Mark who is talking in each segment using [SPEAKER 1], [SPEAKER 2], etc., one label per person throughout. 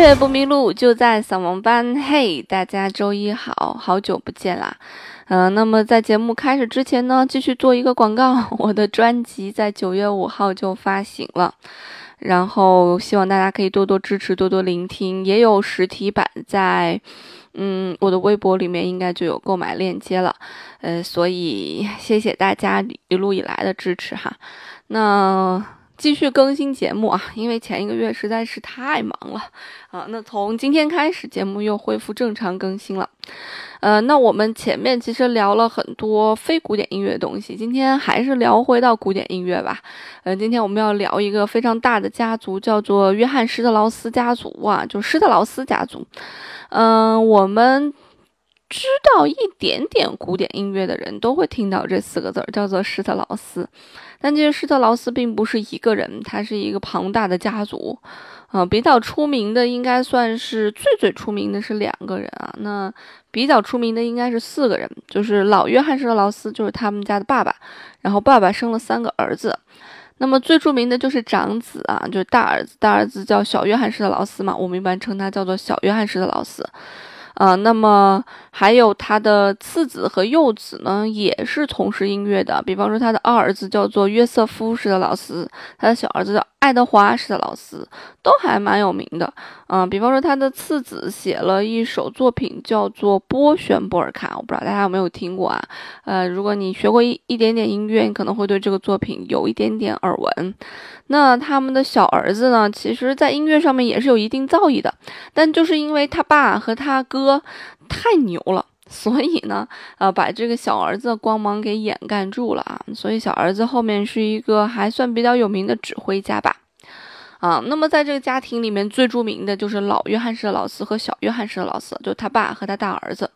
[SPEAKER 1] 乐不迷路，就在扫盲班。嘿，大家周一好，好久不见啦。嗯，那么在节目开始之前呢，继续做一个广告，我的专辑在九月五号就发行了，然后希望大家可以多多支持，多多聆听。也有实体版在，嗯，我的微博里面应该就有购买链接了。呃，所以谢谢大家一路以来的支持哈。那。继续更新节目啊，因为前一个月实在是太忙了啊。那从今天开始，节目又恢复正常更新了。呃，那我们前面其实聊了很多非古典音乐的东西，今天还是聊回到古典音乐吧。呃，今天我们要聊一个非常大的家族，叫做约翰施特劳斯家族啊，就施特劳斯家族。嗯，我们。知道一点点古典音乐的人都会听到这四个字儿，叫做施特劳斯。但这个施特劳斯并不是一个人，他是一个庞大的家族。啊，比较出名的应该算是最最出名的是两个人啊。那比较出名的应该是四个人，就是老约翰施特劳斯，就是他们家的爸爸。然后爸爸生了三个儿子。那么最著名的就是长子啊，就是大儿子，大儿子叫小约翰施特劳斯嘛，我们一般称他叫做小约翰施特劳斯。啊，那么还有他的次子和幼子呢，也是从事音乐的。比方说，他的二儿子叫做约瑟夫施特劳斯，他的小儿子叫爱德华施特劳斯，都还蛮有名的。嗯，比方说，他的次子写了一首作品叫做《波旋波尔卡》，我不知道大家有没有听过啊？呃，如果你学过一一点点音乐，你可能会对这个作品有一点点耳闻。那他们的小儿子呢，其实在音乐上面也是有一定造诣的，但就是因为他爸和他哥太牛了，所以呢，呃，把这个小儿子的光芒给掩盖住了啊。所以小儿子后面是一个还算比较有名的指挥家吧。啊，那么在这个家庭里面最著名的就是老约翰式的老四和小约翰式的老四，就他爸和他大儿子。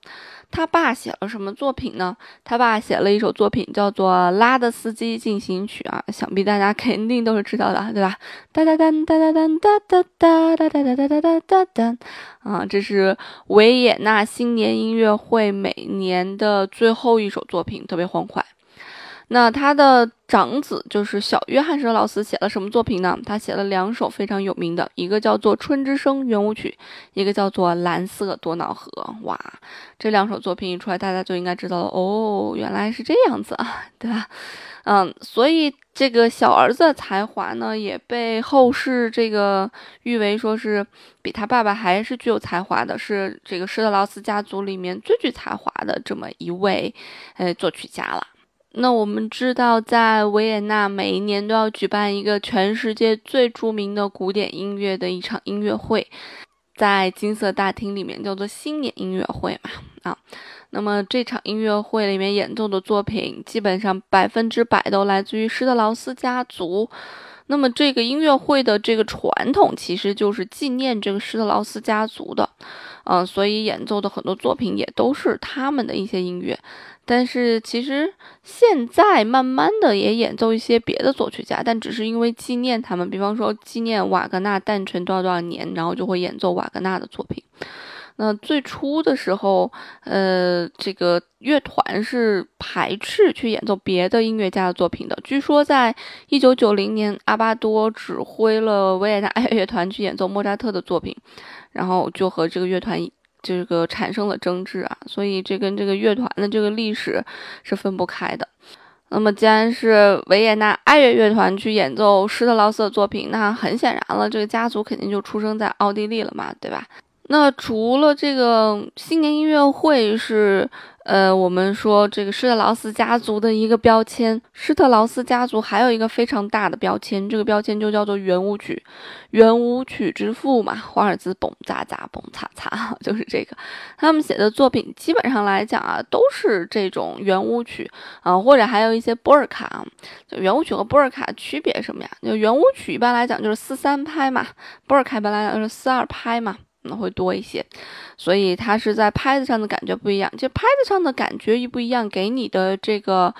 [SPEAKER 1] 他爸写了什么作品呢？他爸写了一首作品，叫做《拉德斯基进行曲》啊，想必大家肯定都是知道的，对吧？哒哒哒哒哒哒哒哒哒哒哒哒哒哒哒啊，这是维也纳新年音乐会每年的最后一首作品，特别欢快。那他的长子就是小约翰施特劳斯写了什么作品呢？他写了两首非常有名的，一个叫做《春之声》圆舞曲，一个叫做《蓝色多瑙河》。哇，这两首作品一出来，大家就应该知道了哦，原来是这样子啊，对吧？嗯，所以这个小儿子的才华呢，也被后世这个誉为说是比他爸爸还是具有才华的，是这个施特劳斯家族里面最具才华的这么一位呃作曲家了。那我们知道，在维也纳每一年都要举办一个全世界最著名的古典音乐的一场音乐会，在金色大厅里面叫做新年音乐会嘛啊。那么这场音乐会里面演奏的作品，基本上百分之百都来自于施特劳斯家族。那么这个音乐会的这个传统，其实就是纪念这个施特劳斯家族的，嗯，所以演奏的很多作品也都是他们的一些音乐。但是其实现在慢慢的也演奏一些别的作曲家，但只是因为纪念他们，比方说纪念瓦格纳诞辰多少多少年，然后就会演奏瓦格纳的作品。那最初的时候，呃，这个乐团是排斥去演奏别的音乐家的作品的。据说在一九九零年，阿巴多指挥了维也纳爱乐乐团去演奏莫扎特的作品，然后就和这个乐团。这个产生了争执啊，所以这跟这个乐团的这个历史是分不开的。那么，既然是维也纳爱乐乐团去演奏施特劳斯的作品，那很显然了，这个家族肯定就出生在奥地利了嘛，对吧？那除了这个新年音乐会是。呃，我们说这个施特劳斯家族的一个标签，施特劳斯家族还有一个非常大的标签，这个标签就叫做圆舞曲，圆舞曲之父嘛，华尔兹，嘣喳喳，嘣擦擦，就是这个。他们写的作品基本上来讲啊，都是这种圆舞曲啊，或者还有一些波尔卡。就圆舞曲和波尔卡区别什么呀？就圆舞曲一般来讲就是四三拍嘛，波尔卡一般来讲就是四二拍嘛。可能会多一些，所以它是在拍子上的感觉不一样。就拍子上的感觉一不一样，给你的这个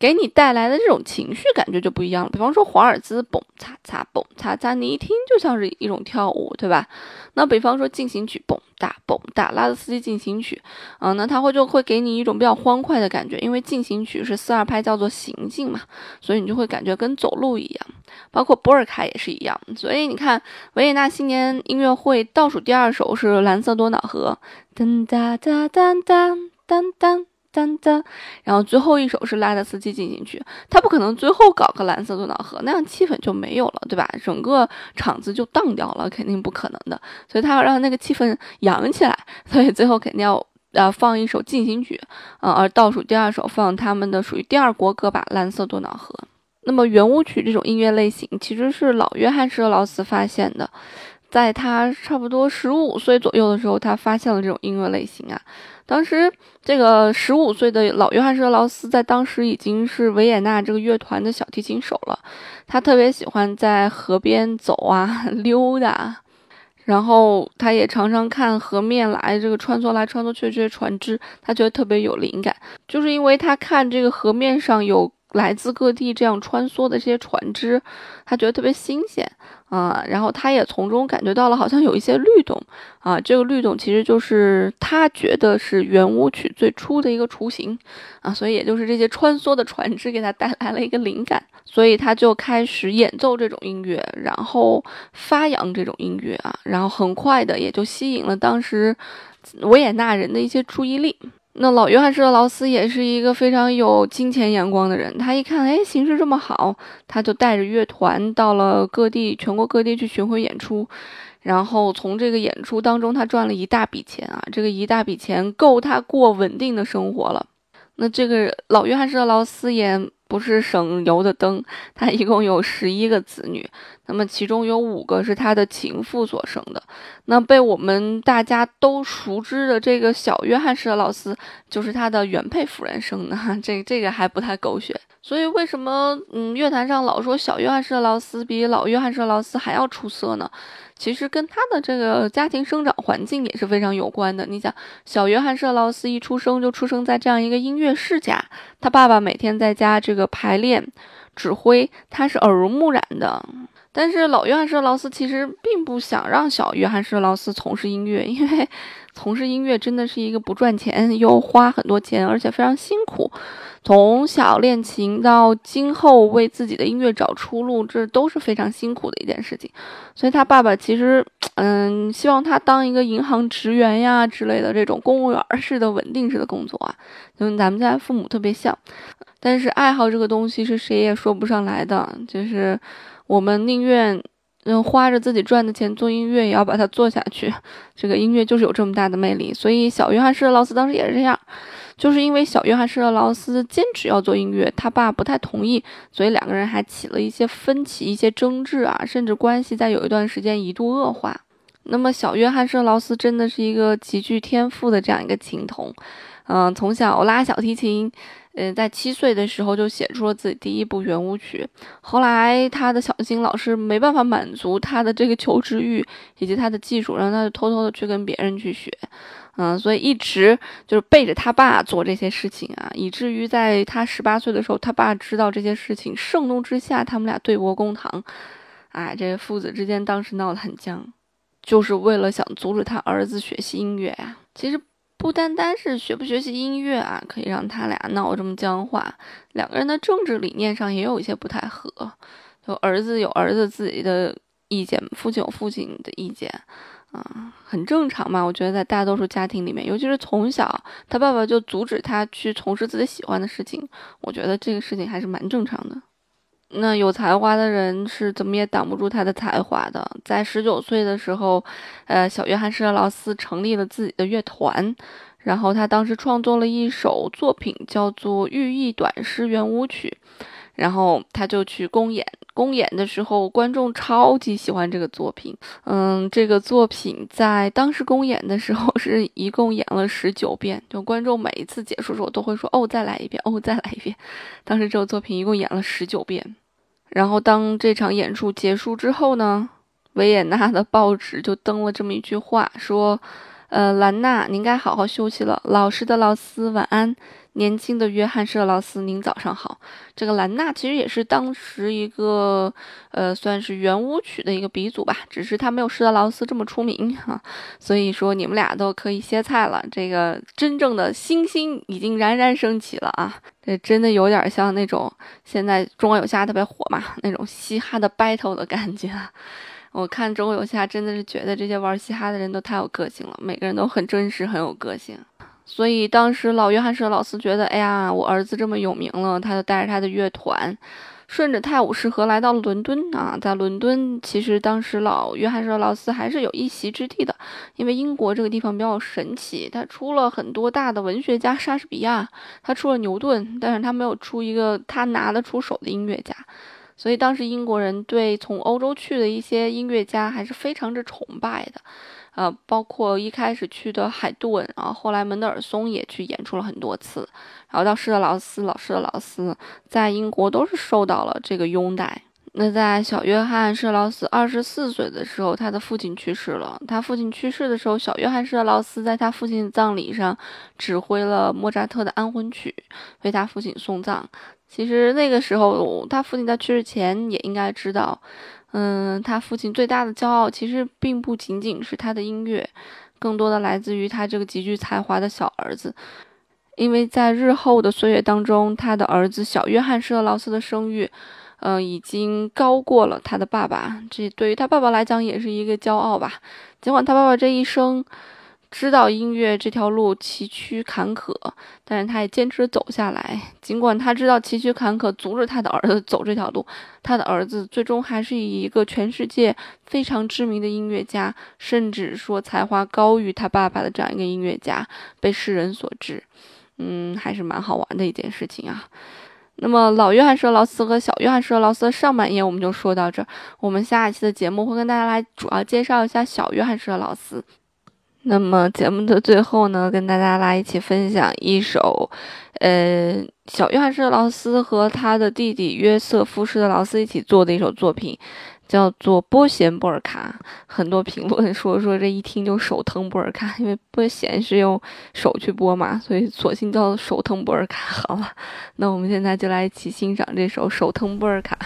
[SPEAKER 1] 给你带来的这种情绪感觉就不一样了。比方说华尔兹，嘣擦擦嘣擦擦，你一听就像是一种跳舞，对吧？那比方说进行曲，蹦哒蹦哒，拉德斯基进行曲，啊，那它会就会给你一种比较欢快的感觉，因为进行曲是四二拍叫做行进嘛，所以你就会感觉跟走路一样。包括波尔卡也是一样，所以你看维也纳新年音乐会倒数第二首是蓝色多瑙河，噔哒哒哒哒哒哒。噔噔，然后最后一首是拉德斯基进行曲，他不可能最后搞个蓝色多瑙河，那样气氛就没有了，对吧？整个场子就荡掉了，肯定不可能的。所以他要让那个气氛扬起来，所以最后肯定要呃放一首进行曲，嗯，而倒数第二首放他们的属于第二国歌吧，蓝色多瑙河。那么圆舞曲这种音乐类型其实是老约翰施特劳斯发现的，在他差不多十五岁左右的时候，他发现了这种音乐类型啊。当时，这个十五岁的老约翰施特劳斯在当时已经是维也纳这个乐团的小提琴手了。他特别喜欢在河边走啊、溜达，然后他也常常看河面来这个穿梭来穿梭去这些船只，他觉得特别有灵感，就是因为他看这个河面上有。来自各地这样穿梭的这些船只，他觉得特别新鲜啊，然后他也从中感觉到了好像有一些律动啊，这个律动其实就是他觉得是圆舞曲最初的一个雏形啊，所以也就是这些穿梭的船只给他带来了一个灵感，所以他就开始演奏这种音乐，然后发扬这种音乐啊，然后很快的也就吸引了当时维也纳人的一些注意力。那老约翰施特劳斯也是一个非常有金钱眼光的人，他一看，哎，形势这么好，他就带着乐团到了各地，全国各地去巡回演出，然后从这个演出当中，他赚了一大笔钱啊，这个一大笔钱够他过稳定的生活了。那这个老约翰施特劳斯也。不是省油的灯，他一共有十一个子女，那么其中有五个是他的情妇所生的。那被我们大家都熟知的这个小约翰施特劳斯，就是他的原配夫人生的。这这个还不太狗血。所以为什么嗯乐坛上老说小约翰施特劳斯比老约翰施特劳斯还要出色呢？其实跟他的这个家庭生长环境也是非常有关的。你想，小约翰·舍劳斯一出生就出生在这样一个音乐世家，他爸爸每天在家这个排练、指挥，他是耳濡目染的。但是老约翰·施特劳斯其实并不想让小约翰·施特劳斯从事音乐，因为。从事音乐真的是一个不赚钱又花很多钱，而且非常辛苦。从小练琴到今后为自己的音乐找出路，这都是非常辛苦的一件事情。所以他爸爸其实，嗯，希望他当一个银行职员呀之类的这种公务员式的稳定式的工作啊，跟咱们家父母特别像。但是爱好这个东西是谁也说不上来的，就是我们宁愿。嗯，花着自己赚的钱做音乐，也要把它做下去。这个音乐就是有这么大的魅力，所以小约翰施特劳斯当时也是这样，就是因为小约翰施特劳斯坚持要做音乐，他爸不太同意，所以两个人还起了一些分歧、一些争执啊，甚至关系在有一段时间一度恶化。那么小约翰施特劳斯真的是一个极具天赋的这样一个琴童，嗯，从小拉小提琴。嗯，在七岁的时候就写出了自己第一部圆舞曲。后来他的小新老师没办法满足他的这个求知欲以及他的技术，让他就偷偷的去跟别人去学。嗯，所以一直就是背着他爸做这些事情啊，以至于在他十八岁的时候，他爸知道这些事情，盛怒之下，他们俩对簿公堂。哎，这父子之间当时闹得很僵，就是为了想阻止他儿子学习音乐呀。其实。不单单是学不学习音乐啊，可以让他俩闹这么僵化。两个人的政治理念上也有一些不太合，就儿子有儿子自己的意见，父亲有父亲的意见，啊，很正常嘛。我觉得在大多数家庭里面，尤其是从小他爸爸就阻止他去从事自己喜欢的事情，我觉得这个事情还是蛮正常的。那有才华的人是怎么也挡不住他的才华的。在十九岁的时候，呃，小约翰施特劳斯成立了自己的乐团，然后他当时创作了一首作品，叫做《寓意短诗圆舞曲》，然后他就去公演。公演的时候，观众超级喜欢这个作品。嗯，这个作品在当时公演的时候 是一共演了十九遍，就观众每一次结束的时候都会说：“哦，再来一遍，哦，再来一遍。”当时这个作品一共演了十九遍。然后，当这场演出结束之后呢，维也纳的报纸就登了这么一句话，说：“呃，兰娜，您该好好休息了。老实的劳斯，晚安。年轻的约翰·舍劳斯，您早上好。这个兰娜其实也是当时一个，呃，算是圆舞曲的一个鼻祖吧，只是他没有施特劳斯这么出名哈。所以说你们俩都可以歇菜了。这个真正的星星已经冉冉升起了啊！这真的有点像那种现在中国有嘻哈特别火嘛，那种嘻哈的 battle 的感觉。我看中国有嘻哈真的是觉得这些玩嘻哈的人都太有个性了，每个人都很真实，很有个性。所以当时老约翰舍老斯觉得，哎呀，我儿子这么有名了，他就带着他的乐团，顺着泰晤士河来到了伦敦啊。在伦敦，其实当时老约翰舍劳斯还是有一席之地的，因为英国这个地方比较神奇，他出了很多大的文学家，莎士比亚，他出了牛顿，但是他没有出一个他拿得出手的音乐家。所以当时英国人对从欧洲去的一些音乐家还是非常之崇拜的。呃，包括一开始去的海顿，然后后来门德尔松也去演出了很多次，然后到施特劳斯，老施特劳斯在英国都是受到了这个拥戴。那在小约翰施特劳斯二十四岁的时候，他的父亲去世了。他父亲去世的时候，小约翰施特劳斯在他父亲葬礼上指挥了莫扎特的安魂曲，为他父亲送葬。其实那个时候，他父亲在去世前也应该知道。嗯，他父亲最大的骄傲其实并不仅仅是他的音乐，更多的来自于他这个极具才华的小儿子。因为在日后的岁月当中，他的儿子小约翰施特劳斯的声誉，嗯，已经高过了他的爸爸。这对于他爸爸来讲也是一个骄傲吧。尽管他爸爸这一生。知道音乐这条路崎岖坎坷，但是他也坚持走下来。尽管他知道崎岖坎坷阻止他的儿子走这条路，他的儿子最终还是以一个全世界非常知名的音乐家，甚至说才华高于他爸爸的这样一个音乐家被世人所知。嗯，还是蛮好玩的一件事情啊。那么老约翰舍劳斯和小约翰舍劳斯的上半页我们就说到这儿，我们下一期的节目会跟大家来主要介绍一下小约翰舍劳斯。那么节目的最后呢，跟大家来一起分享一首，呃，小约翰施特劳斯和他的弟弟约瑟夫施特劳斯一起做的一首作品，叫做《波弦波尔卡》。很多评论说说这一听就手疼波尔卡，因为拨弦是用手去拨嘛，所以索性叫手疼波尔卡 好了。那我们现在就来一起欣赏这首手疼波尔卡。